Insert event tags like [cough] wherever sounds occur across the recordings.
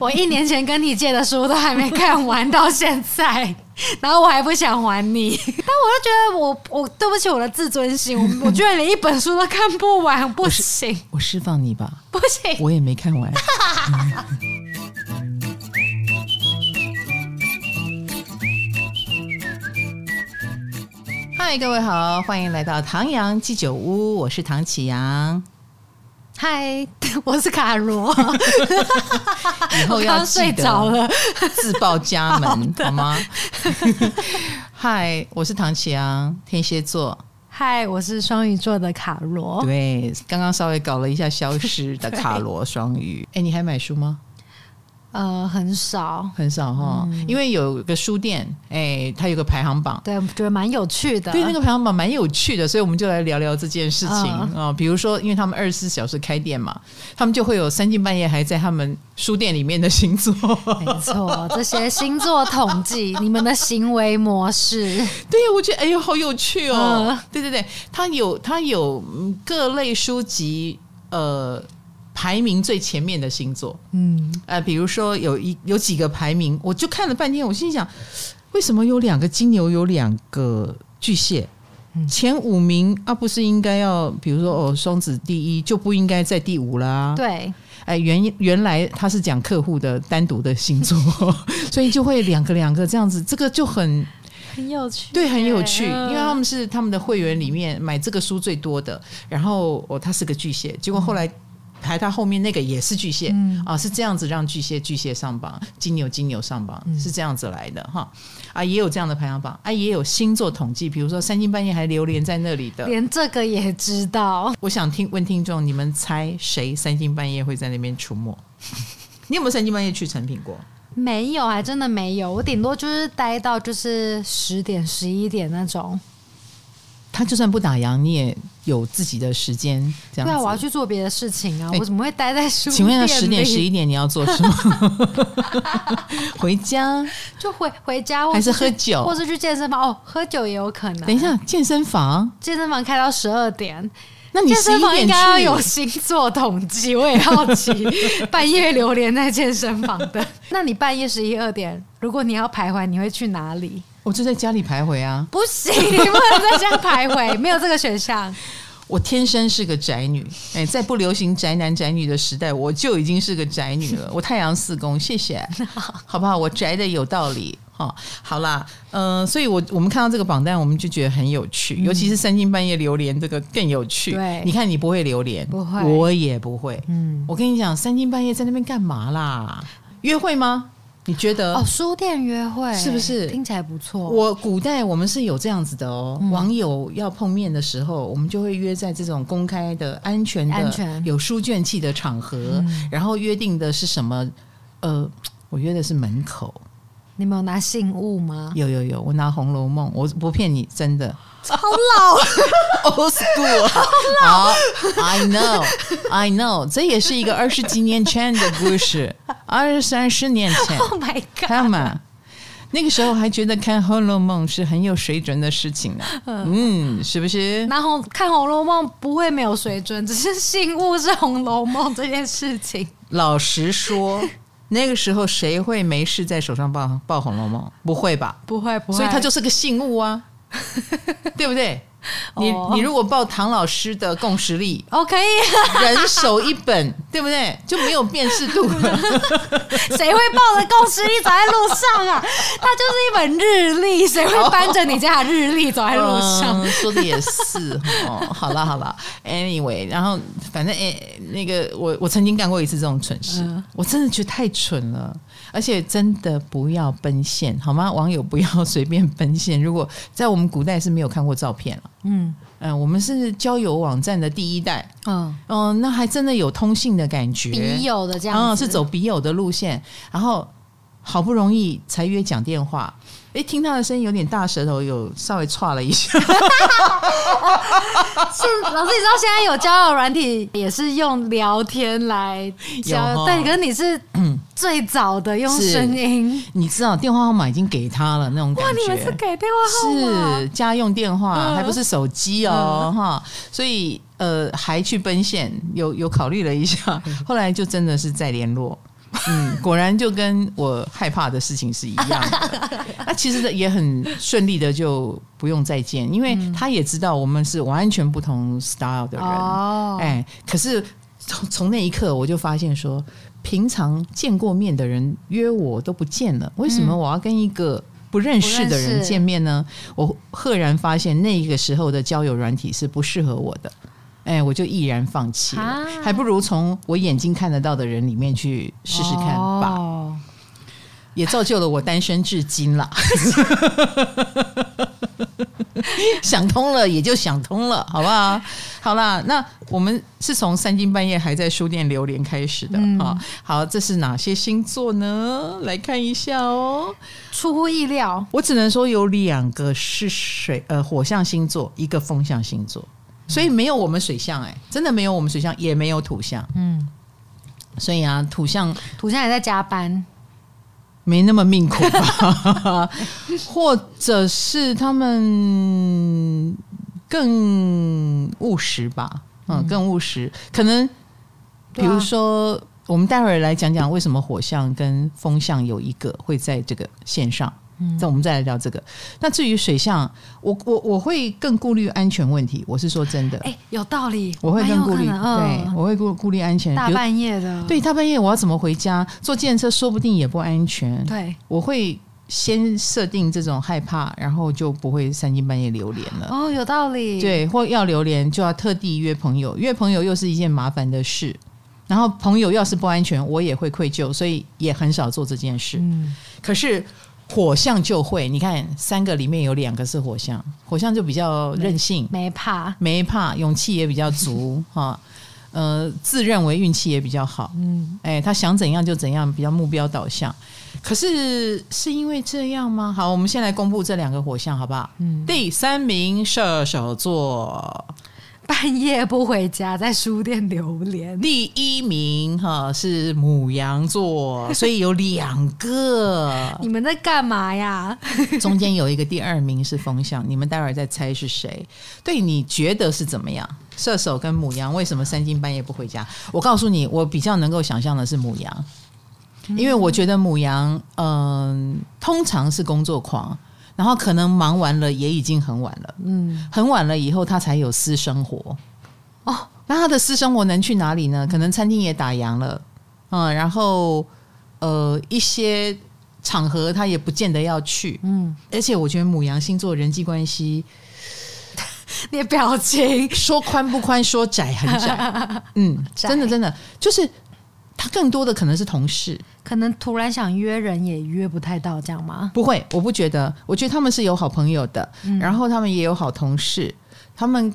我一年前跟你借的书都还没看完，到现在，[laughs] 然后我还不想还你，[laughs] 但我就觉得我我对不起我的自尊心，我 [laughs] 我居然连一本书都看不完，不行，我释放你吧，不行，我也没看完。嗨，各位好，欢迎来到唐阳鸡酒屋，我是唐启阳。嗨，[laughs] 我是卡罗。以后要睡着了，自报家门好，好吗？[laughs] 嗨，我是唐启阳，天蝎座。嗨，我是双鱼座的卡罗。对，刚刚稍微搞了一下消失的卡罗双鱼。哎，你还买书吗？呃，很少，很少哈，嗯、因为有个书店，哎、欸，它有个排行榜，对，我觉得蛮有趣的。对，那个排行榜蛮有趣的，所以我们就来聊聊这件事情啊、嗯呃。比如说，因为他们二十四小时开店嘛，他们就会有三更半夜还在他们书店里面的星座。没错，这些星座统计，你们的行为模式。对，我觉得哎呦，好有趣哦。嗯、对对对，他有他有各类书籍，呃。排名最前面的星座，嗯，呃，比如说有一有几个排名，我就看了半天，我心想，为什么有两个金牛，有两个巨蟹，前五名啊，不是应该要，比如说哦，双子第一就不应该在第五啦？对，哎，原原来他是讲客户的单独的星座，[laughs] 所以就会两个两个这样子，这个就很很有趣，对，很有趣，因为他们是他们的会员里面买这个书最多的，然后哦，他是个巨蟹，结果后来。排他后面那个也是巨蟹，嗯、啊，是这样子让巨蟹巨蟹上榜，金牛金牛上榜，是这样子来的哈，啊，也有这样的排行榜，啊，也有星座统计，比如说三更半夜还流连在那里的，连这个也知道。我想听问听众，你们猜谁三更半夜会在那边出没？[laughs] 你有没有三更半夜去成品过？没有，还真的没有，我顶多就是待到就是十点十一点那种。他就算不打烊，你也有自己的时间。这样子。对啊，我要去做别的事情啊！欸、我怎么会待在书店？请问，十点十一点你要做什么？[laughs] 回家？就回回家，还是喝酒，或是去健身房？哦，喝酒也有可能。等一下，健身房？健身房开到十二点，那你健身房应该要有星座统计。我也好奇，[laughs] 半夜流连在健身房的，那你半夜十一二点，如果你要徘徊，你会去哪里？我就在家里徘徊啊！不行，你不能在家徘徊，没有这个选项。[laughs] 我天生是个宅女，哎，在不流行宅男宅女的时代，我就已经是个宅女了。[laughs] 我太阳四宫，谢谢，[laughs] 好不好？我宅的有道理，哈，好啦，嗯、呃，所以我我们看到这个榜单，我们就觉得很有趣，尤其是三更半夜榴莲这个更有趣。对，你看你不会榴莲，不会，我也不会。嗯，我跟你讲，三更半夜在那边干嘛啦？约会吗？你觉得哦，书店约会是不是听起来不错？我古代我们是有这样子的哦，嗯、网友要碰面的时候，我们就会约在这种公开的、安全的、安全有书卷气的场合，嗯、然后约定的是什么？呃，我约的是门口。你们有拿信物吗？有有有，我拿《红楼梦》，我不骗你，真的。好老，old school，好老。[laughs] I know，I know，这也是一个二十几年前的故事，二三十年前。[laughs] Oh my god！看嘛，那个时候还觉得看《红楼梦》是很有水准的事情呢。嗯，是不是？然后看《红楼梦》不会没有水准，只是信物是《红楼梦》这件事情。老实说。那个时候谁会没事在手上抱抱《红楼梦》？不会吧？不会，不会。所以他就是个信物啊，[laughs] 对不对？你你如果报唐老师的共识力，哦，可以，[laughs] 人手一本，对不对？就没有辨识度了。[laughs] 谁会抱着共识力走在路上啊？它就是一本日历，谁会搬着你家的日历走在路上？嗯，说的也是哦。好了好了，anyway，然后反正哎，那个我我曾经干过一次这种蠢事，嗯，我真的觉得太蠢了。而且真的不要奔现，好吗？网友不要随便奔现。如果在我们古代是没有看过照片了，嗯嗯，我们是交友网站的第一代，嗯嗯，那还真的有通信的感觉，笔友的这样子，嗯，是走笔友的路线，然后好不容易才约讲电话。哎，听他的声音有点大舌头，有稍微剉了一下。[laughs] 是老师，你知道现在有交友软体也是用聊天来交，对，可是你是最早的用声音。你知道电话号码已经给他了那种感觉。哇，你们是给电话号码？是家用电话，还不是手机哦，哈。所以呃，还去奔现，有有考虑了一下，后来就真的是再联络。嗯，果然就跟我害怕的事情是一样的。[laughs] 那其实也很顺利的，就不用再见，因为他也知道我们是完全不同 style 的人。哦，哎，可是从从那一刻我就发现说，平常见过面的人约我都不见了，为什么我要跟一个不认识的人见面呢？我赫然发现那个时候的交友软体是不适合我的。哎，我就毅然放弃了，啊、还不如从我眼睛看得到的人里面去试试看吧，哦、也造就了我单身至今了。[laughs] 想通了也就想通了，好不好？好啦，那我们是从三更半夜还在书店流连开始的啊、嗯。好，这是哪些星座呢？来看一下哦。出乎意料，我只能说有两个是水呃火象星座，一个风象星座。所以没有我们水象哎，真的没有我们水象，也没有土象。嗯，所以啊，土象土象也在加班，没那么命苦吧？[laughs] 或者是他们更务实吧？嗯，更务实。可能比如说，我们待会儿来讲讲为什么火象跟风象有一个会在这个线上。那我们再来聊这个。那至于水象，我我我会更顾虑安全问题。我是说真的，哎，有道理。我会更顾虑，对，我会顾顾虑安全。大半夜的，对，大半夜我要怎么回家？坐计程车说不定也不安全。对，我会先设定这种害怕，然后就不会三更半夜流连了。哦，有道理。对，或要流连就要特地约朋友，约朋友又是一件麻烦的事。然后朋友要是不安全，我也会愧疚，所以也很少做这件事。嗯，可是。火象就会，你看三个里面有两个是火象，火象就比较任性，没，没怕，没怕，勇气也比较足 [laughs] 哈，呃，自认为运气也比较好，嗯，哎，他想怎样就怎样，比较目标导向。可是是因为这样吗？好，我们先来公布这两个火象，好不好？嗯，第三名射手座。半夜不回家，在书店流连。第一名哈是母羊座，所以有两个。[laughs] 你们在干嘛呀？[laughs] 中间有一个第二名是风象，你们待会儿再猜是谁？对，你觉得是怎么样？射手跟母羊为什么三更半夜不回家？我告诉你，我比较能够想象的是母羊，因为我觉得母羊嗯、呃，通常是工作狂。然后可能忙完了也已经很晚了，嗯，很晚了以后他才有私生活，哦，那他的私生活能去哪里呢？可能餐厅也打烊了，嗯，然后呃一些场合他也不见得要去，嗯，而且我觉得母羊星座人际关系，[laughs] 你的表情。说宽不宽，说窄很窄，嗯，[laughs] 真的真的。就是。他更多的可能是同事，可能突然想约人也约不太到，这样吗？不会，我不觉得。我觉得他们是有好朋友的，嗯、然后他们也有好同事，他们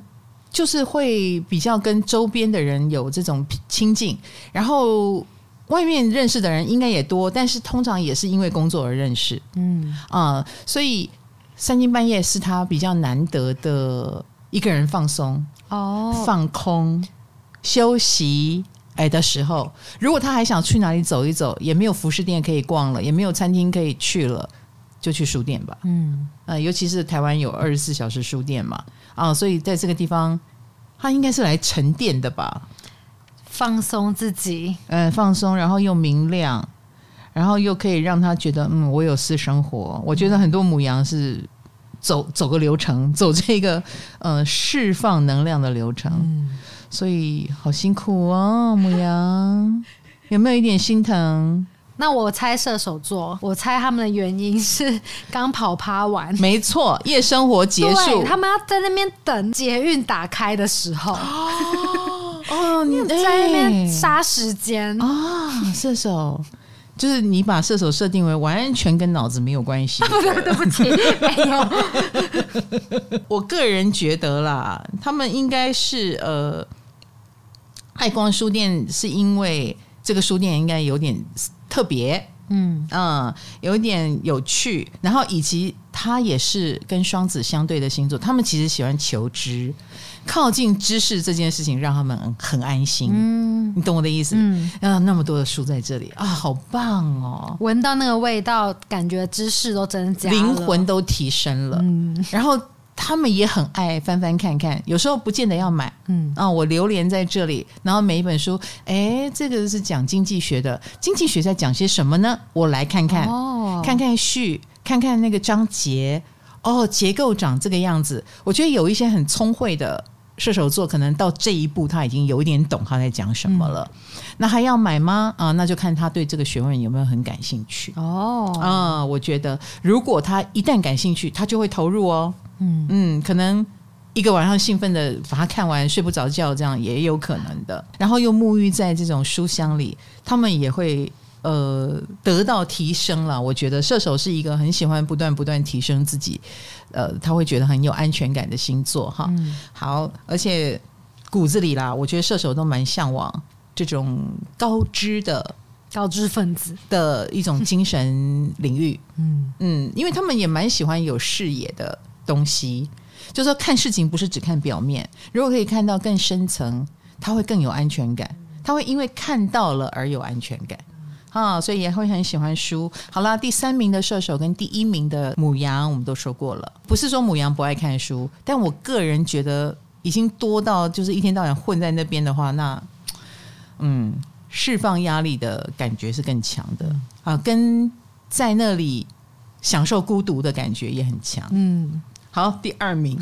就是会比较跟周边的人有这种亲近，然后外面认识的人应该也多，但是通常也是因为工作而认识。嗯啊、呃，所以三更半夜是他比较难得的一个人放松哦，放空休息。哎，的时候，如果他还想去哪里走一走，也没有服饰店可以逛了，也没有餐厅可以去了，就去书店吧。嗯，呃，尤其是台湾有二十四小时书店嘛，啊，所以在这个地方，他应该是来沉淀的吧，放松自己，嗯，放松，然后又明亮，然后又可以让他觉得，嗯，我有私生活。我觉得很多母羊是走走个流程，走这个呃释放能量的流程。嗯所以好辛苦哦，[laughs] 母羊有没有一点心疼？那我猜射手座，我猜他们的原因是刚跑趴完，没错，夜生活结束，他们要在那边等捷运打开的时候。哦，[laughs] 你在那边杀时间啊、哦？射手就是你把射手设定为完全跟脑子没有关系。[laughs] 对不起，没有。我个人觉得啦，他们应该是呃。爱光书店是因为这个书店应该有点特别，嗯。嗯，有点有趣，然后以及他也是跟双子相对的星座，他们其实喜欢求知，靠近知识这件事情让他们很安心，嗯，你懂我的意思？嗯，啊，那么多的书在这里啊，好棒哦，闻到那个味道，感觉知识都增加了，灵魂都提升了，嗯，然后。他们也很爱翻翻看看，有时候不见得要买，嗯。啊，我流连在这里，然后每一本书，哎，这个是讲经济学的，经济学在讲些什么呢？我来看看，哦，看看序，看看那个章节，哦，结构长这个样子。我觉得有一些很聪慧的射手座，可能到这一步他已经有一点懂他在讲什么了。嗯、那还要买吗？啊，那就看他对这个学问有没有很感兴趣。哦，啊，我觉得如果他一旦感兴趣，他就会投入哦。嗯嗯，可能一个晚上兴奋的把它看完，睡不着觉，这样也有可能的。然后又沐浴在这种书香里，他们也会呃得到提升了。我觉得射手是一个很喜欢不断不断提升自己，呃，他会觉得很有安全感的星座哈。嗯、好，而且骨子里啦，我觉得射手都蛮向往这种高知的高知分子的一种精神领域。嗯嗯，因为他们也蛮喜欢有视野的。东西，就是说看事情不是只看表面，如果可以看到更深层，他会更有安全感。他会因为看到了而有安全感啊，所以也会很喜欢书。好啦，第三名的射手跟第一名的母羊，我们都说过了，不是说母羊不爱看书，但我个人觉得已经多到就是一天到晚混在那边的话，那嗯，释放压力的感觉是更强的啊，跟在那里享受孤独的感觉也很强，嗯。好，第二名，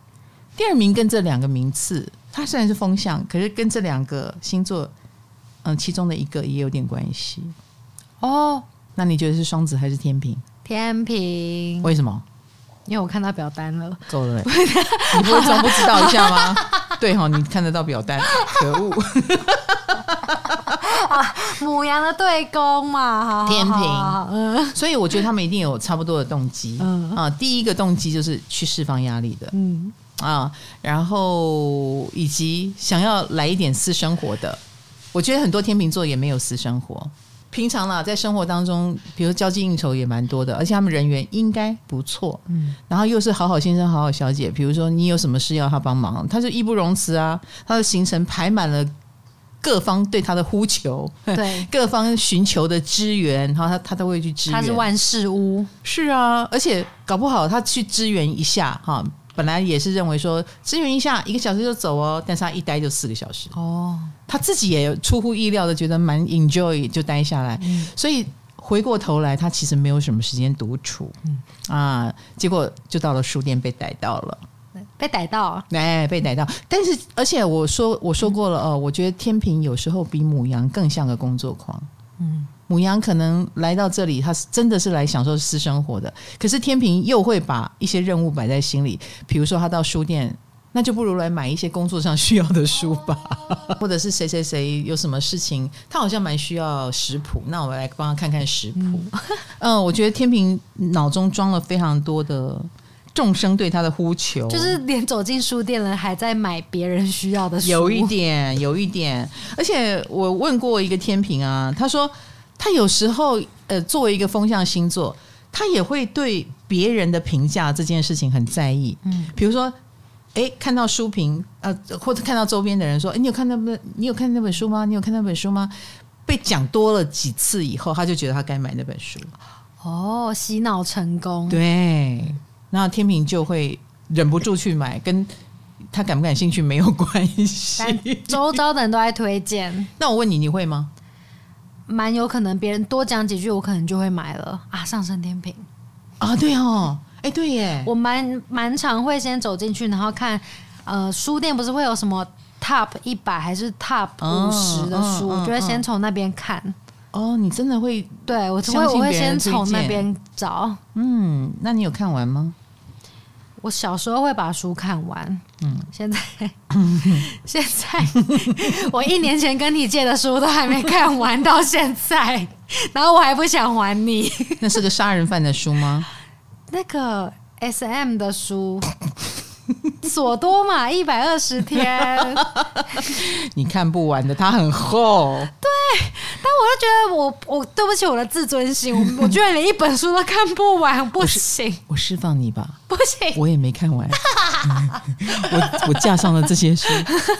[laughs] 第二名跟这两个名次，它虽然是风象，可是跟这两个星座，嗯，其中的一个也有点关系。哦，那你觉得是双子还是天平？天平。为什么？因为我看到表单了。够了，[laughs] 你不会装不知道一下吗？[laughs] 对哈，你看得到表单，可恶。[laughs] 啊，牡羊的对攻嘛，天平，嗯，所以我觉得他们一定有差不多的动机，嗯啊，第一个动机就是去释放压力的，嗯啊，然后以及想要来一点私生活的，我觉得很多天秤座也没有私生活，平常啦，在生活当中，比如交际应酬也蛮多的，而且他们人缘应该不错，嗯，然后又是好好先生、好好小姐，比如说你有什么事要他帮忙，他就义不容辞啊，他的行程排满了。各方对他的呼求，对。[laughs] 各方寻求的支援，然后他他都会去支援。他是万事屋，是啊，而且搞不好他去支援一下哈，本来也是认为说支援一下一个小时就走哦，但是他一待就四个小时。哦，他自己也出乎意料的觉得蛮 enjoy 就待下来，嗯、所以回过头来他其实没有什么时间独处，嗯啊，结果就到了书店被逮到了。被逮到，哎，被逮到。但是，而且我说我说过了哦，我觉得天平有时候比母羊更像个工作狂。嗯，母羊可能来到这里，他是真的是来享受私生活的。可是天平又会把一些任务摆在心里，比如说他到书店，那就不如来买一些工作上需要的书吧。[laughs] 或者是谁谁谁有什么事情，他好像蛮需要食谱，那我来帮他看看食谱。嗯，[laughs] 嗯，我觉得天平脑中装了非常多的。众生对他的呼求，就是连走进书店了，还在买别人需要的书。有一点，[laughs] 有一点。而且我问过一个天平啊，他说他有时候呃，作为一个风象星座，他也会对别人的评价这件事情很在意。嗯，比如说，哎，看到书评，呃，或者看到周边的人说，哎，你有看那本，你有看那本书吗？你有看那本书吗？被讲多了几次以后，他就觉得他该买那本书。哦，洗脑成功。对。那天平就会忍不住去买，跟他感不感兴趣没有关系。周遭的人都在推荐。[laughs] 那我问你，你会吗？蛮有可能，别人多讲几句，我可能就会买了啊。上升天平啊，对哦，哎，对耶，我蛮蛮常会先走进去，然后看呃，书店不是会有什么 Top 一百还是 Top 五十的书，我就会先从那边看。哦，你真的会？对，我会我会先从那边找。嗯，那你有看完吗？我小时候会把书看完，嗯，现在，[laughs] 现在 [laughs] 我一年前跟你借的书都还没看完，到现在，然后我还不想还你。[laughs] 那是个杀人犯的书吗？那个 SM 的书。[laughs] 索多玛一百二十天，[laughs] 你看不完的，它很厚。对，但我就觉得我我对不起我的自尊心，我我居然连一本书都看不完，不行。我释放你吧，不行，我也没看完。[laughs] 我我架上了这些书，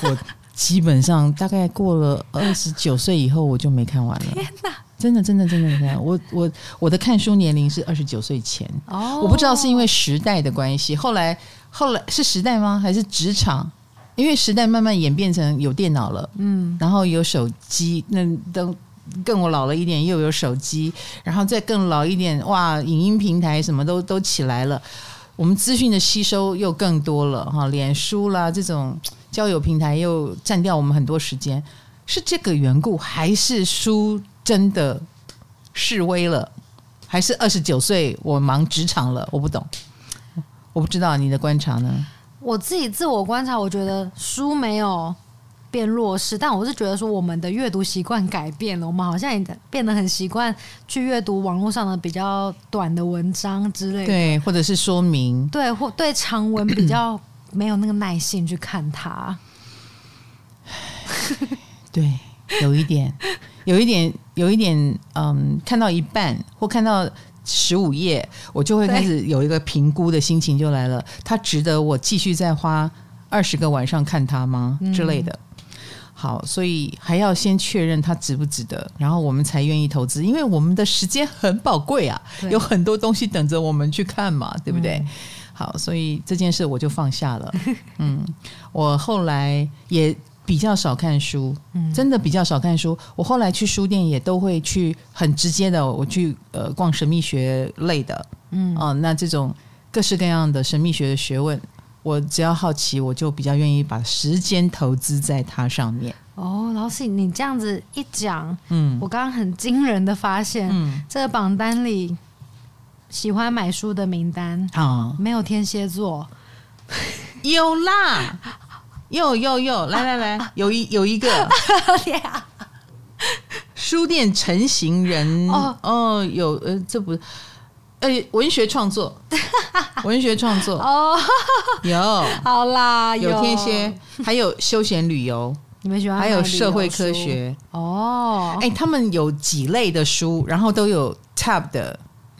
我基本上大概过了二十九岁以后，我就没看完了。天哪！真的，真的，真的，真的。我我我的看书年龄是二十九岁前。哦，我不知道是因为时代的关系，后来后来是时代吗？还是职场？因为时代慢慢演变成有电脑了，嗯，然后有手机，那等更我老了一点，又有手机，然后再更老一点，哇，影音平台什么都都起来了，我们资讯的吸收又更多了哈，脸书啦这种交友平台又占掉我们很多时间，是这个缘故，还是书真的示威了，还是二十九岁我忙职场了？我不懂，我不知道你的观察呢？我自己自我观察，我觉得书没有变弱势，但我是觉得说我们的阅读习惯改变了，我们好像也变得很习惯去阅读网络上的比较短的文章之类的，对，或者是说明，对，或对长文比较没有那个耐性去看它。对，有一点，有一点，有一点，嗯，看到一半或看到。十五页，我就会开始有一个评估的心情就来了。它值得我继续再花二十个晚上看它吗？之类的。好，所以还要先确认它值不值得，然后我们才愿意投资。因为我们的时间很宝贵啊，有很多东西等着我们去看嘛，对不对？好，所以这件事我就放下了。[laughs] 嗯，我后来也。比较少看书，真的比较少看书。我后来去书店也都会去很直接的，我去呃逛神秘学类的，嗯哦、呃，那这种各式各样的神秘学的学问，我只要好奇，我就比较愿意把时间投资在它上面。哦，老师，你这样子一讲，嗯，我刚刚很惊人的发现，嗯，这个榜单里喜欢买书的名单啊，没有天蝎座，有啦。[laughs] 有有有，来来来，有一有一个 [laughs] 书店成型人哦哦，有呃，这不呃文学创作，[laughs] 文学创作哦，有好啦，有天蝎，还有休闲旅游，[laughs] 你们喜欢？还有社会科学哦，哎，他们有几类的书，然后都有 top 的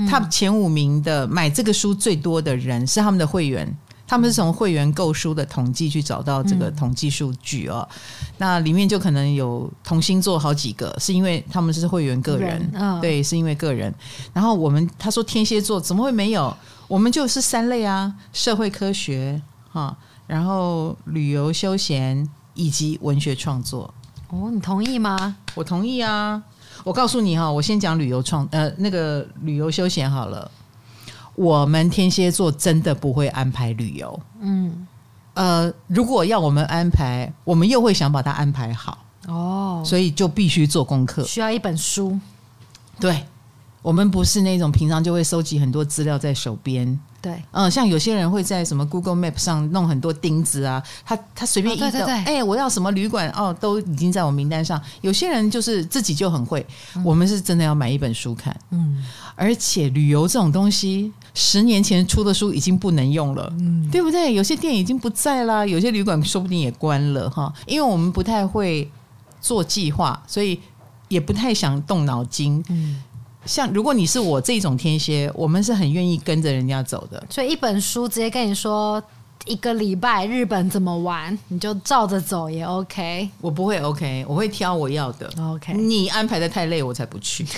top 前五名的买这个书最多的人是他们的会员。他们是从会员购书的统计去找到这个统计数据哦，嗯、那里面就可能有同星座好几个，是因为他们是会员个人，人哦、对，是因为个人。然后我们他说天蝎座怎么会没有？我们就是三类啊，社会科学哈，然后旅游休闲以及文学创作。哦，你同意吗？我同意啊。我告诉你哈，我先讲旅游创呃那个旅游休闲好了。我们天蝎座真的不会安排旅游，嗯，呃，如果要我们安排，我们又会想把它安排好，哦，所以就必须做功课，需要一本书。对，我们不是那种平常就会收集很多资料在手边，对，嗯、呃，像有些人会在什么 Google Map 上弄很多钉子啊，他他随便一个，哎、哦欸，我要什么旅馆哦，都已经在我名单上。有些人就是自己就很会，嗯、我们是真的要买一本书看，嗯，而且旅游这种东西。十年前出的书已经不能用了，嗯，对不对？有些店已经不在啦，有些旅馆说不定也关了哈。因为我们不太会做计划，所以也不太想动脑筋。嗯，像如果你是我这种天蝎，我们是很愿意跟着人家走的。所以一本书直接跟你说一个礼拜日本怎么玩，你就照着走也 OK。我不会 OK，我会挑我要的。OK，你安排的太累，我才不去。[laughs]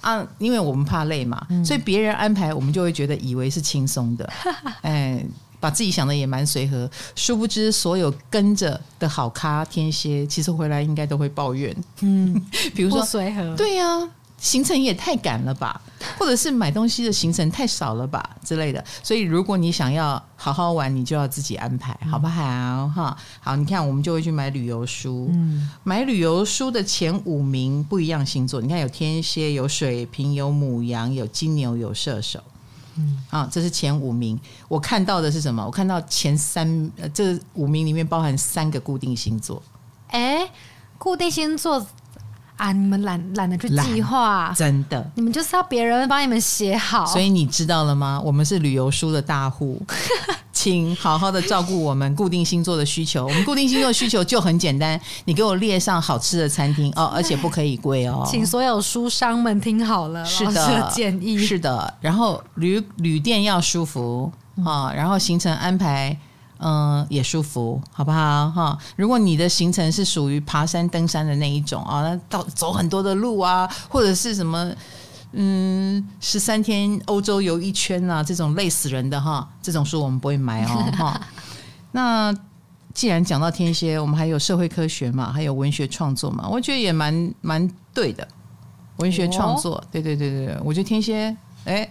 啊，因为我们怕累嘛，嗯、所以别人安排我们就会觉得以为是轻松的，[laughs] 哎，把自己想的也蛮随和，殊不知所有跟着的好咖天蝎，其实回来应该都会抱怨，嗯，[laughs] 比如说随和，对呀、啊。行程也太赶了吧，或者是买东西的行程太少了吧之类的。所以如果你想要好好玩，你就要自己安排，好不好？哈，好，你看我们就会去买旅游书。嗯，买旅游书的前五名不一样星座，你看有天蝎、有水瓶、有母羊、有金牛、有射手。嗯，啊，这是前五名。我看到的是什么？我看到前三，呃，这五名里面包含三个固定星座。哎，固定星座。啊！你们懒懒得去计划，真的，你们就是要别人帮你们写好。所以你知道了吗？我们是旅游书的大户，[laughs] 请好好的照顾我们固定星座的需求。我们固定星座的需求就很简单，你给我列上好吃的餐厅哦，[laughs] 而且不可以贵哦。请所有书商们听好了，是的，的建议是的。然后旅旅店要舒服啊，然后行程安排嗯、呃，也舒服，好不好？哈，如果你的行程是属于爬山登山的那一种啊，那到走很多的路啊，或者是什么，嗯，十三天欧洲游一圈啊，这种累死人的哈，这种书我们不会买哦，哈。[laughs] 那既然讲到天蝎，我们还有社会科学嘛，还有文学创作嘛，我觉得也蛮蛮对的。文学创作，对对对对，我觉得天蝎，哎。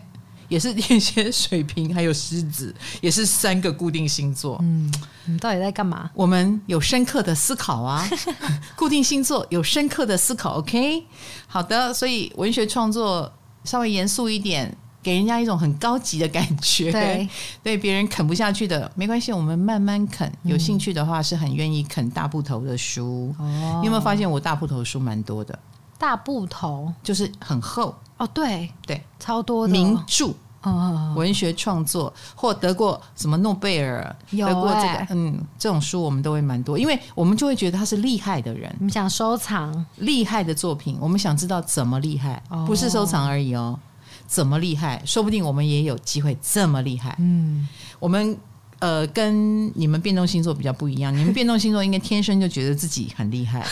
也是天蝎、水瓶，还有狮子，[laughs] 也是三个固定星座。嗯，你到底在干嘛？我们有深刻的思考啊，[laughs] 固定星座有深刻的思考。OK，好的，所以文学创作稍微严肃一点，给人家一种很高级的感觉。对，[laughs] 对别人啃不下去的没关系，我们慢慢啃。有兴趣的话，是很愿意啃大部头的书。哦，你有没有发现我大部头书蛮多的？大部头就是很厚。哦，对对，超多的。名著，哦，文学创作或得过什么诺贝尔，有得过这个，嗯，这种书我们都会蛮多，因为我们就会觉得他是厉害的人，我们想收藏。厉害的作品，我们想知道怎么厉害，不是收藏而已哦，怎么厉害，说不定我们也有机会这么厉害，嗯，我们。呃，跟你们变动星座比较不一样，你们变动星座应该天生就觉得自己很厉害，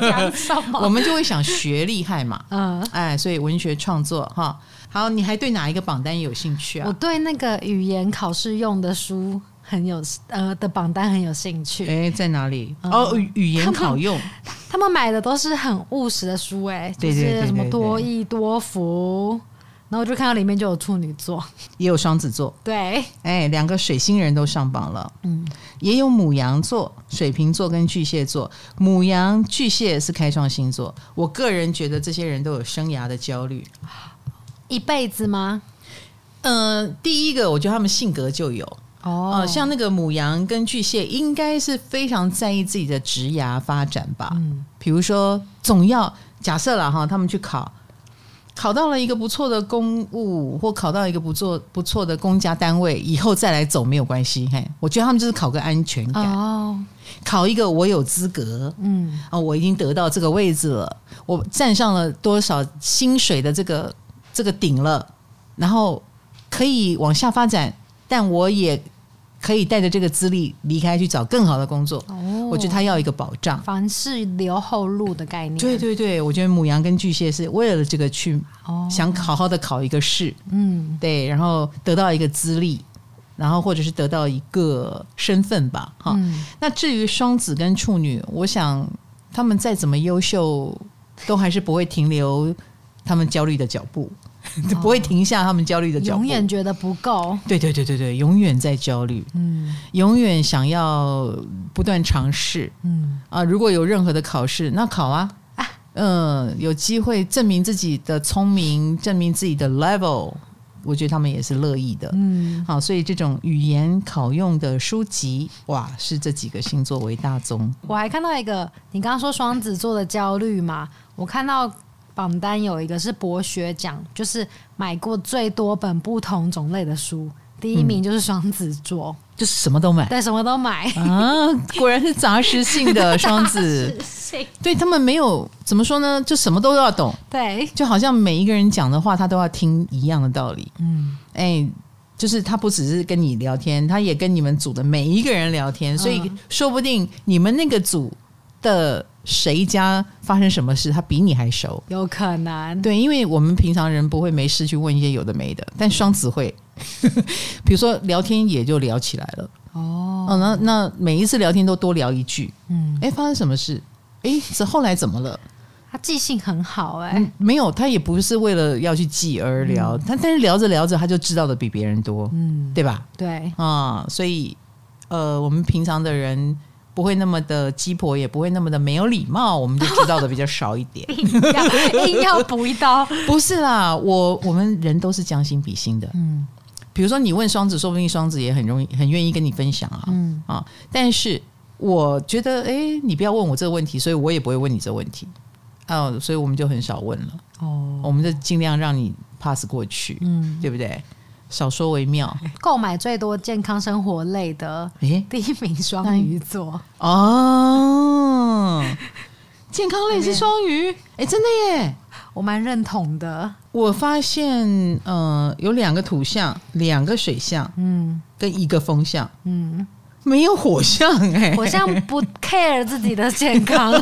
[laughs] 我们就会想学厉害嘛。嗯，哎，所以文学创作哈，好，你还对哪一个榜单有兴趣啊？我对那个语言考试用的书很有呃的榜单很有兴趣。哎，在哪里？嗯、哦，语言考用他，[laughs] 他们买的都是很务实的书，哎，就是什么多益多福。然后我就看到里面就有处女座，也有双子座，对，哎，两个水星人都上榜了，嗯，也有母羊座、水瓶座跟巨蟹座。母羊、巨蟹是开创星座，我个人觉得这些人都有生涯的焦虑，一辈子吗？嗯、呃，第一个，我觉得他们性格就有。哦、呃，像那个母羊跟巨蟹，应该是非常在意自己的职涯发展吧，嗯，比如说总要假设了哈，他们去考。考到了一个不错的公务，或考到一个不错不错的公家单位，以后再来走没有关系。嘿，我觉得他们就是考个安全感，哦、考一个我有资格，嗯，哦，我已经得到这个位置了，我站上了多少薪水的这个这个顶了，然后可以往下发展，但我也。可以带着这个资历离开去找更好的工作。哦，我觉得他要一个保障，凡事留后路的概念。对对对，我觉得母羊跟巨蟹是为了这个去，想好好的考一个试，嗯，对，然后得到一个资历，然后或者是得到一个身份吧。哈，嗯，那至于双子跟处女，我想他们再怎么优秀，都还是不会停留他们焦虑的脚步。就 [laughs] 不会停下他们焦虑的脚步，永远觉得不够。对对对对对，永远在焦虑，嗯，永远想要不断尝试，嗯。啊，如果有任何的考试，那考啊，啊，嗯，有机会证明自己的聪明，证明自己的 level，我觉得他们也是乐意的，嗯，好，所以这种语言考用的书籍，哇，是这几个星座为大宗。我还看到一个，你刚刚说双子座的焦虑嘛，我看到。榜单有一个是博学奖，就是买过最多本不同种类的书，第一名就是双子座，嗯，就是什么都买，对，什么都买。啊，果然是杂食性的双子，[laughs] 对他们没有怎么说呢，就什么都要懂，对，就好像每一个人讲的话，他都要听一样的道理，嗯，哎，就是他不只是跟你聊天，他也跟你们组的每一个人聊天，所以说不定你们那个组的。谁家发生什么事，他比你还熟，有可能。对，因为我们平常人不会没事去问一些有的没的，但双子会，[laughs] 比如说聊天也就聊起来了。哦，哦，那那每一次聊天都多聊一句，嗯，哎，发生什么事？哎，这后来怎么了？他记性很好，欸，哎，没有，他也不是为了要去记而聊，他，嗯，但是聊着聊着他就知道的比别人多，嗯，对吧？对，啊，所以呃，我们平常的人。不会那么的鸡婆，也不会那么的没有礼貌，我们就知道的比较少一点。[laughs] 硬要补一刀，不是啦，我我们人都是将心比心的。嗯，比如说你问双子，说不定双子也很容易很愿意跟你分享啊。嗯啊，但是我觉得，哎，你不要问我这个问题，所以我也不会问你这个问题。哦，所以我们就很少问了。哦，我们就尽量让你 pass 过去。嗯，对不对？少说为妙。购买最多健康生活类的，诶，第一名双鱼座。哦，健康类是双鱼，哎，真的耶，我蛮认同的。我发现，嗯、呃，有两个土象，两个水象，嗯，跟一个风象，嗯，没有火象哎、欸，火象不 care 自己的健康，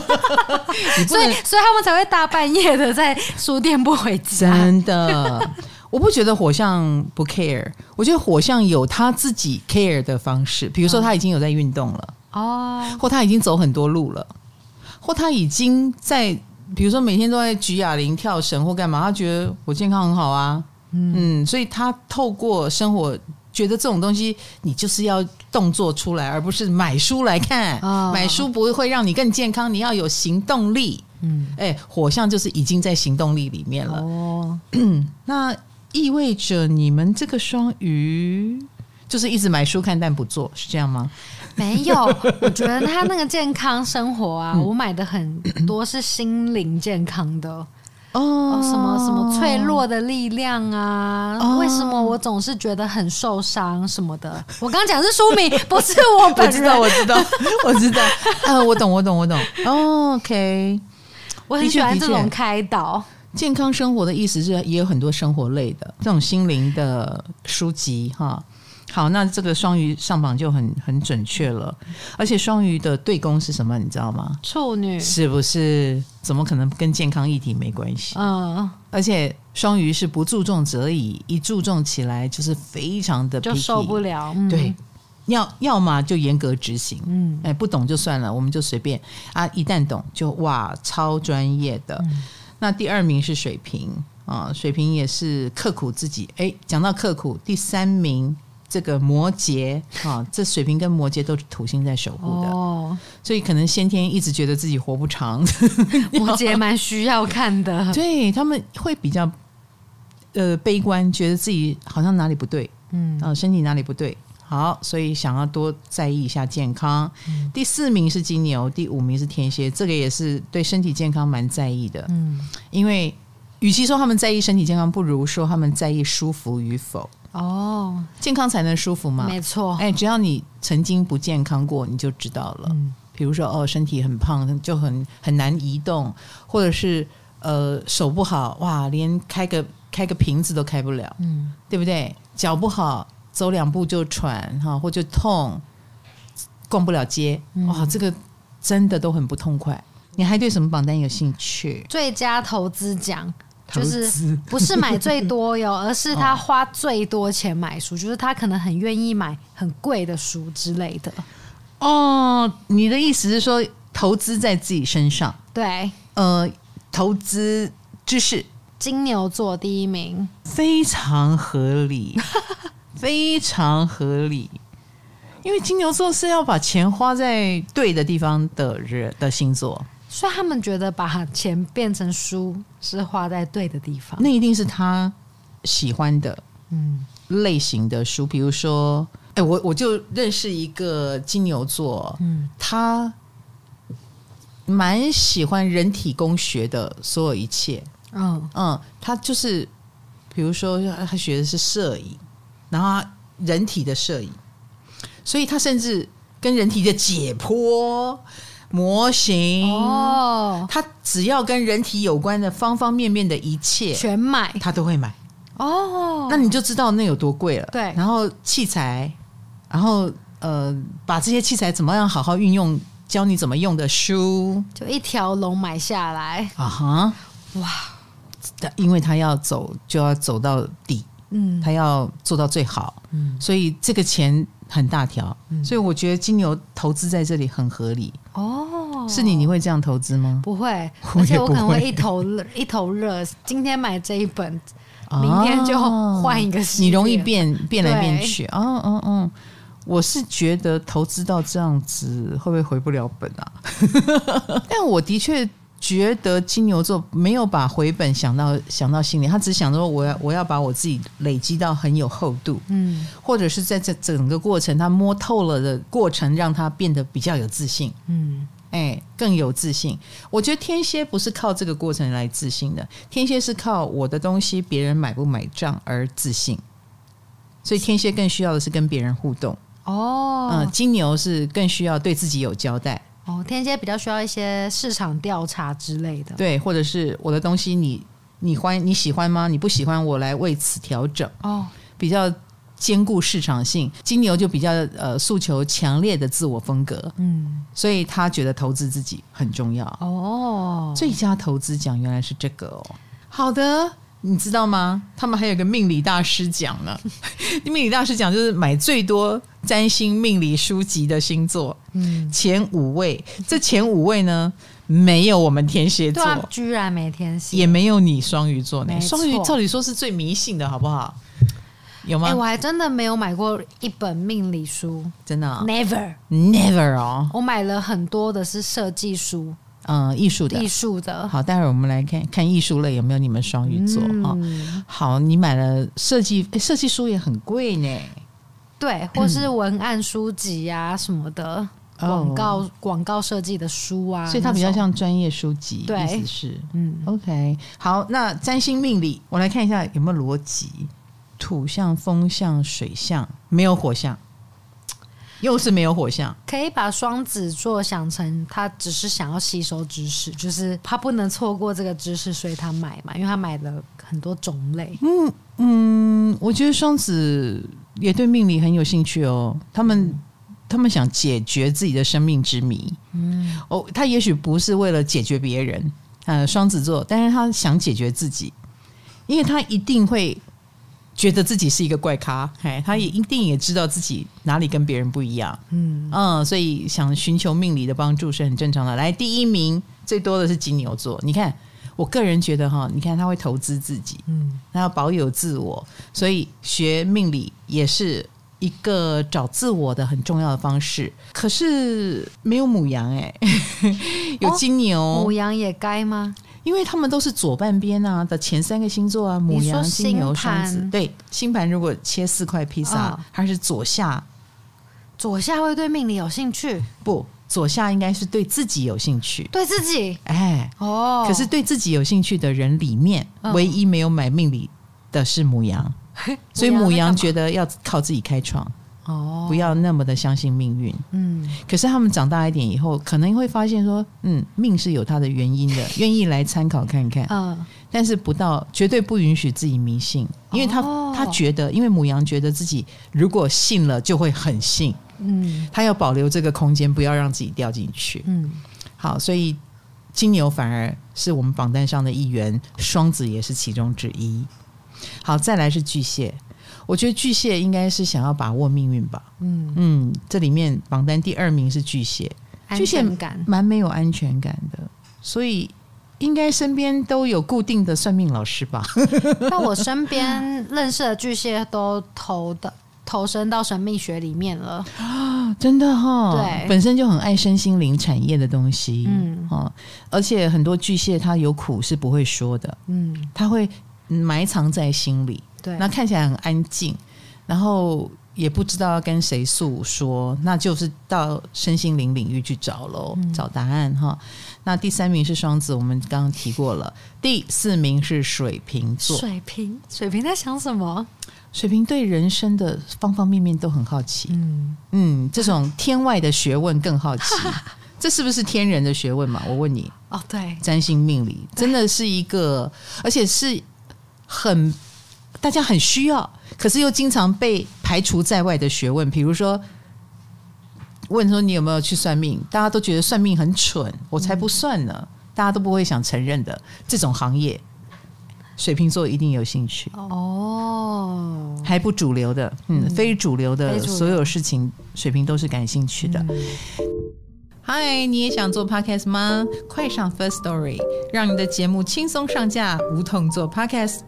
[laughs] 所以所以他们才会大半夜的在书店不回家。真的，我不觉得火象不 care，我觉得火象有他自己 care 的方式，比如说他已经有在运动了哦，或他已经走很多路了，或他已经在，比如说每天都在举哑铃、跳绳或干嘛，他觉得我健康很好啊，嗯，所以他透过生活。觉得这种东西，你就是要动作出来，而不是买书来看。哦、买书不会让你更健康，你要有行动力。嗯，哎，火象就是已经在行动力里面了。哦，[clears throat] 那意味着你们这个双鱼就是一直买书看但不做，是这样吗？没有，我觉得他那个健康生活啊，嗯、我买的很多是心灵健康的。哦，什么什么脆弱的力量啊？哦、为什么我总是觉得很受伤什么的？我刚刚讲是书名，不是我本人。我知道，我知道，[laughs] 我知道。啊，我懂，我懂，我懂。哦、OK，我很喜欢这种开导。健康生活的意思是，也有很多生活类的这种心灵的书籍哈。好，那这个双鱼上榜就很很准确了，而且双鱼的对宫是什么？你知道吗？处女是不是？怎么可能跟健康议题没关系？嗯，而且双鱼是不注重则已，一注重起来就是非常的就受不了。嗯、对，要要么就严格执行，嗯，哎，不懂就算了，我们就随便啊。一旦懂就哇，超专业的。嗯、那第二名是水瓶啊，水瓶也是刻苦自己。哎，讲到刻苦，第三名。这个摩羯啊，这水瓶跟摩羯都是土星在守护的，哦、所以可能先天一直觉得自己活不长。[laughs] [laughs] 摩羯蛮需要看的，对，他们会比较呃悲观，觉得自己好像哪里不对，嗯，啊，身体哪里不对，好，所以想要多在意一下健康。嗯、第四名是金牛，第五名是天蝎，这个也是对身体健康蛮在意的，嗯，因为与其说他们在意身体健康，不如说他们在意舒服与否。哦，健康才能舒服吗？没错。哎，只要你曾经不健康过，你就知道了。嗯，比如说哦，身体很胖，就很很难移动，或者是呃手不好，哇，连开个开个瓶子都开不了，嗯，对不对？脚不好，走两步就喘哈，或者痛，逛不了街，哇，这个真的都很不痛快。你还对什么榜单有兴趣？最佳投资奖。就是不是买最多哟，[laughs] 而是他花最多钱买书，就是他可能很愿意买很贵的书之类的。哦，你的意思是说投资在自己身上？对，呃，投资知识，金牛座第一名，非常合理，非常合理。因为金牛座是要把钱花在对的地方的人的星座。所以他们觉得把钱变成书是花在对的地方，那一定是他喜欢的嗯类型的书。比如说，哎，我我就认识一个金牛座，嗯，他蛮喜欢人体工学的所有一切，嗯嗯，他就是比如说他学的是摄影，然后人体的摄影，所以他甚至跟人体的解剖。模型哦，他只要跟人体有关的方方面面的一切全买，他都会买哦。那你就知道那有多贵了。对，然后器材，然后呃，把这些器材怎么样好好运用，教你怎么用的书，就一条龙买下来啊哈！哇，因为他要走就要走到底，嗯，他要做到最好，嗯，所以这个钱。很大条，嗯、所以我觉得金牛投资在这里很合理哦。是你，你会这样投资吗？不会，[laughs] 而且我可能会一头 [laughs] 一头热。今天买这一本，明天就换一个。你容易变变来变去。哦哦哦，我是觉得投资到这样子会不会回不了本啊？[laughs] 但我的确。觉得金牛座没有把回本想到想到心里，他只想说我要我要把我自己累积到很有厚度，嗯，或者是在这整个过程他摸透了的过程，让他变得比较有自信，嗯，哎，更有自信。我觉得天蝎不是靠这个过程来自信的，天蝎是靠我的东西别人买不买账而自信，所以天蝎更需要的是跟别人互动。哦，嗯，金牛是更需要对自己有交代。哦，天蝎比较需要一些市场调查之类的，对，或者是我的东西你你欢你喜欢吗？你不喜欢，我来为此调整哦，比较兼顾市场性。金牛就比较呃诉求强烈的自我风格，嗯，所以他觉得投资自己很重要。哦，最佳投资奖原来是这个哦。好的，你知道吗？他们还有个命理大师奖呢。[laughs] 命理大师奖就是买最多占星命理书籍的星座，嗯，前五位。这前五位呢？没有我们天蝎座，啊，居然没天蝎，也没有你双鱼座呢。双鱼照理说是最迷信的，好不好？有吗？欸，我还真的没有买过一本命理书，真的，哦，never，never 哦。我买了很多的是设计书，嗯，艺术的，艺术的。好，待会儿我们来看看艺术类有没有你们双鱼座啊，嗯？好，你买了设计，欸，设计书也很贵呢。对，或是文案书籍呀，啊，什么的。广告广告设计的书啊，所以它比较像专业书籍，意思是。嗯，OK，好，那占星命理，我来看一下有没有逻辑，土象、风象、水象，没有火象，又是没有火象，可以把双子座想成他只是想要吸收知识，就是他不能错过这个知识，所以他买嘛，因为他买了很多种类。嗯嗯，我觉得双子也对命理很有兴趣哦，他们。嗯他们想解决自己的生命之谜，嗯，哦，他也许不是为了解决别人，呃，双子座，但是他想解决自己，因为他一定会觉得自己是一个怪咖，哎，他也一定也知道自己哪里跟别人不一样，嗯嗯，所以想寻求命理的帮助是很正常的。来，第一名最多的是金牛座，你看，我个人觉得哈，你看他会投资自己，嗯，他要保有自我，所以学命理也是。一个找自我的很重要的方式，可是没有母羊哎、[laughs] 欸，有金牛，母羊也该吗？因为他们都是左半边啊的前三个星座啊，母羊、金牛、双子。对，星盘如果切四块披萨，哦，它是左下，左下会对命理有兴趣？不，左下应该是对自己有兴趣，对自己。哎，哦，可是对自己有兴趣的人里面，嗯、唯一没有买命理的是母羊。所以母羊觉得要靠自己开创哦，不要那么的相信命运。嗯，可是他们长大一点以后，可能会发现说，嗯，命是有它的原因的，[laughs] 愿意来参考看看。嗯，但是不到绝对不允许自己迷信，因为他他觉得，因为母羊觉得自己如果信了就会很信。嗯，他要保留这个空间，不要让自己掉进去。嗯，好，所以金牛反而是我们榜单上的一员，双子也是其中之一。好，再来是巨蟹。我觉得巨蟹应该是想要把握命运吧。嗯。嗯，这里面榜单第二名是巨蟹，巨蟹感。蛮没有安全感的，所以应该身边都有固定的算命老师吧。[laughs] 那我身边认识的巨蟹都投的投身到神秘学里面了。啊，[gasps] 真的哈、哦，对，本身就很爱身心灵产业的东西，嗯。哦，而且很多巨蟹他有苦是不会说的，嗯，他会。埋藏在心里，对，那看起来很安静，然后也不知道要跟谁诉说，那就是到身心灵领域去找喽，嗯、找答案哈。那第三名是双子，我们刚刚提过了。第四名是水瓶座，水瓶，水瓶在想什么？水瓶对人生的方方面面都很好奇，嗯嗯，这种天外的学问更好奇，[laughs] 这是不是天人的学问嘛？我问你，哦，对，占星命理真的是一个，而且是。很，大家很需要，可是又经常被排除在外的学问，比如说问说你有没有去算命，大家都觉得算命很蠢，我才不算呢，嗯、大家都不会想承认的这种行业，水瓶座一定有兴趣哦，还不主流的，嗯，非主流的所有事情，水瓶都是感兴趣的。嗨、嗯，你也想做 podcast 吗？快上 First Story，让你的节目轻松上架，无痛做 podcast。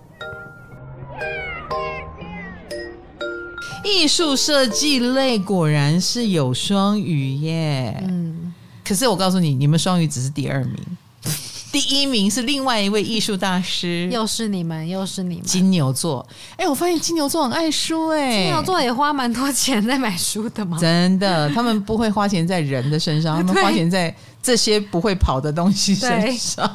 艺术设计类果然是有双鱼耶，嗯，可是我告诉你，你们双鱼只是第二名，[laughs] 第一名是另外一位艺术大师，又是你们，又是你们，金牛座。哎、欸，我发现金牛座很爱书，哎，金牛座也花蛮多钱在买书的嘛？真的，他们不会花钱在人的身上，[laughs] 他们花钱在这些不会跑的东西身上。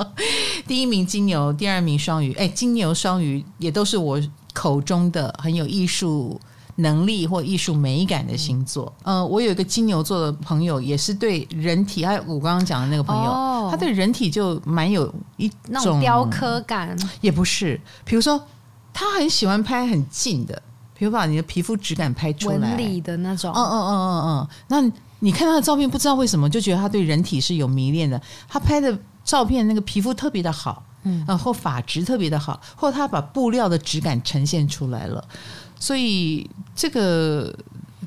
[laughs] 第一名金牛，第二名双鱼。哎、欸，金牛、双鱼也都是我口中的很有艺术能力或艺术美感的星座，嗯、呃，我有一个金牛座的朋友，也是对人体，还有我刚刚讲的那个朋友，哦、他对人体就蛮有一种那种雕刻感，也不是，比如说他很喜欢拍很近的，比如把你的皮肤质感拍出来，纹理的那种。嗯嗯嗯嗯嗯。那你看他的照片，不知道为什么就觉得他对人体是有迷恋的。他拍的照片那个皮肤特别的好，嗯，然后发质特别的好，或者他把布料的质感呈现出来了。所以这个。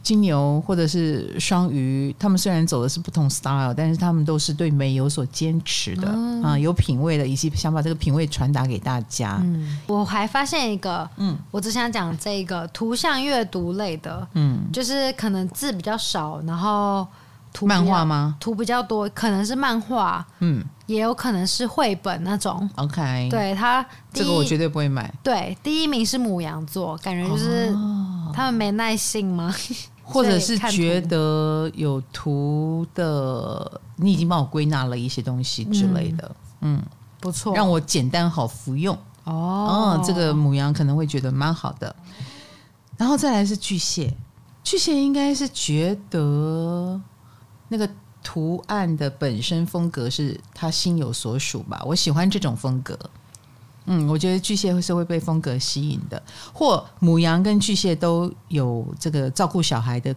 金牛或者是双鱼，他们虽然走的是不同 style，但是他们都是对美有所坚持的、嗯、啊，有品味的，以及想把这个品味传达给大家。嗯，我还发现一个，嗯，我只想讲这个图像阅读类的，嗯，就是可能字比较少，然后图漫画吗？图比较多，可能是漫画，嗯，也有可能是绘本那种。OK，对他，这个我绝对不会买。对，第一名是母羊座，感觉就是他们没耐性吗？[laughs] 或者是觉得有图的，你已经帮我归纳了一些东西之类的，嗯，嗯不错，让我简单好服用哦，嗯。这个母羊可能会觉得蛮好的，然后再来是巨蟹，巨蟹应该是觉得那个图案的本身风格是他心有所属吧，我喜欢这种风格。嗯，我觉得巨蟹会是会被风格吸引的，或母羊跟巨蟹都有这个照顾小孩的，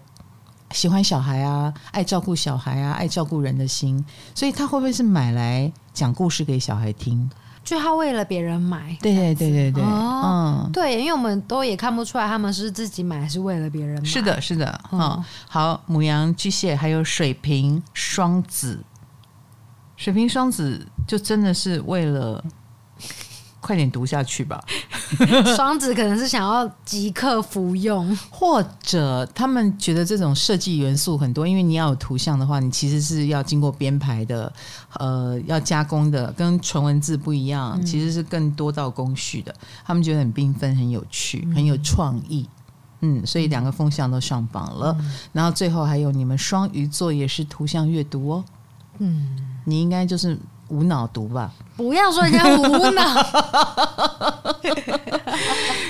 喜欢小孩啊，爱照顾小孩啊，爱照顾人的心，所以他会不会是买来讲故事给小孩听？就他为了别人买，对对对对对，哦、嗯，对，因为我们都也看不出来他们是自己买还是为了别人买。是的，是的，嗯，嗯。好，母羊、巨蟹还有水瓶、双子，水瓶、双子就真的是为了。快点读下去吧。[laughs] 双子可能是想要即刻服用，或者他们觉得这种设计元素很多，因为你要有图像的话，你其实是要经过编排的，呃，要加工的，跟纯文字不一样，其实是更多道工序的。他们觉得很缤纷、很有趣、很有创意，嗯，所以两个风向都上榜了。然后最后还有你们双鱼座也是图像阅读哦，嗯，你应该就是。无脑读吧，不要说人家无脑，[laughs]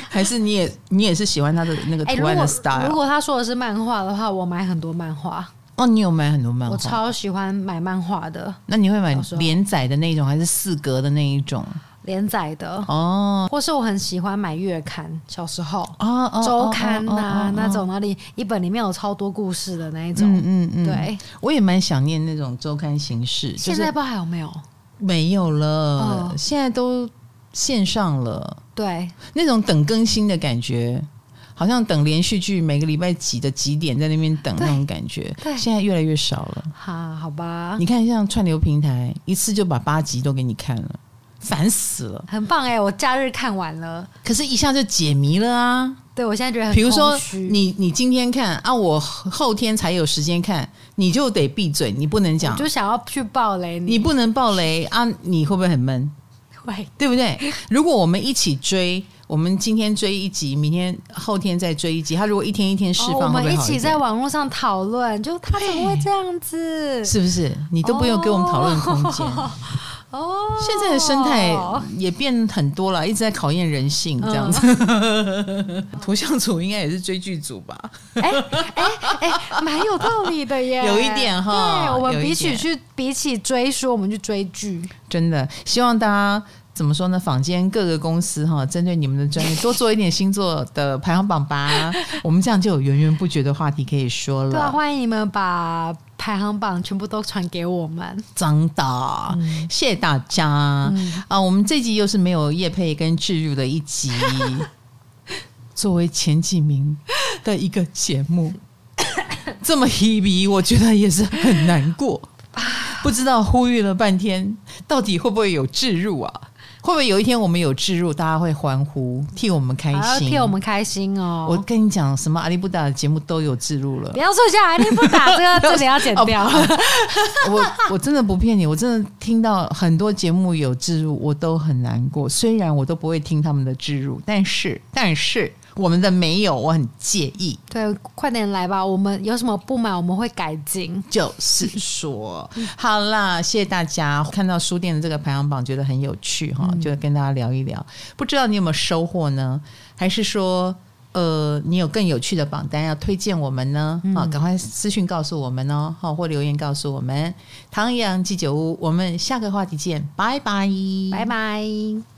还是你也你也是喜欢他的那个图案的 style？、欸、如，如果他说的是漫画的话，我买很多漫画。哦，你有买很多漫画？我超喜欢买漫画的。那你会买连载的那种，还是四格的那一种？连载的哦，或是我很喜欢买月刊，小时候哦，周刊呐那种，那里一本里面有超多故事的那一种，嗯嗯嗯，对，我也蛮想念那种周刊形式。现在不知道还有没有？没有了，现在都线上了。对，那种等更新的感觉，好像等连续剧，每个礼拜几的几点在那边等那种感觉，对，现在越来越少了。哈，好吧，你看像串流平台，一次就把八集都给你看了。烦死了，很棒哎！我假日看完了，可是一下就解谜了啊！对，我现在觉得很，比如说你你今天看啊，我后天才有时间看，你就得闭嘴，你不能讲，我就想要去爆雷你，你不能爆雷啊！你会不会很闷？会，对不对？如果我们一起追，我们今天追一集，明天后天再追一集，他如果一天一天释放，哦，我们一起在网络上讨论，就他怎么会这样子？是不是？你都不用给我们讨论空间。哦哦，现在的生态也变很多了，一直在考验人性这样子。嗯、[laughs] 图像组应该也是追剧组吧？哎哎哎，蛮有道理的耶，有一点哈。对，我们比起去比起追书，我们去追剧，真的希望大家。怎么说呢？坊间各个公司哈，针对你们的专业多做一点星座的排行榜吧。[laughs] 我们这样就有源源不绝的话题可以说了。对啊，欢迎你们把排行榜全部都传给我们。真的，嗯、谢谢大家、嗯、啊！我们这集又是没有叶配跟置入的一集，[laughs] 作为前几名的一个节目，[coughs] 这么 heavy，我觉得也是很难过。不知道呼吁了半天，到底会不会有置入啊？会不会有一天我们有置入，大家会欢呼，替我们开心，替我们开心哦！我跟你讲，什么阿里不达的节目都有置入了。不要说像阿里不达 [laughs] 这个，这里要剪掉。我我真的不骗你，我真的听到很多节目有置入，我都很难过。虽然我都不会听他们的置入，但是但是。我们的没有，我很介意。对，快点来吧，我们有什么不满，我们会改进。就是说，好啦，谢谢大家。看到书店的这个排行榜，觉得很有趣哈，就跟大家聊一聊。不知道你有没有收获呢？还是说，呃，你有更有趣的榜单要推荐我们呢？啊，赶快私讯告诉我们哦，好，或留言告诉我们。唐阳鸡酒屋，我们下个话题见，拜拜，拜拜。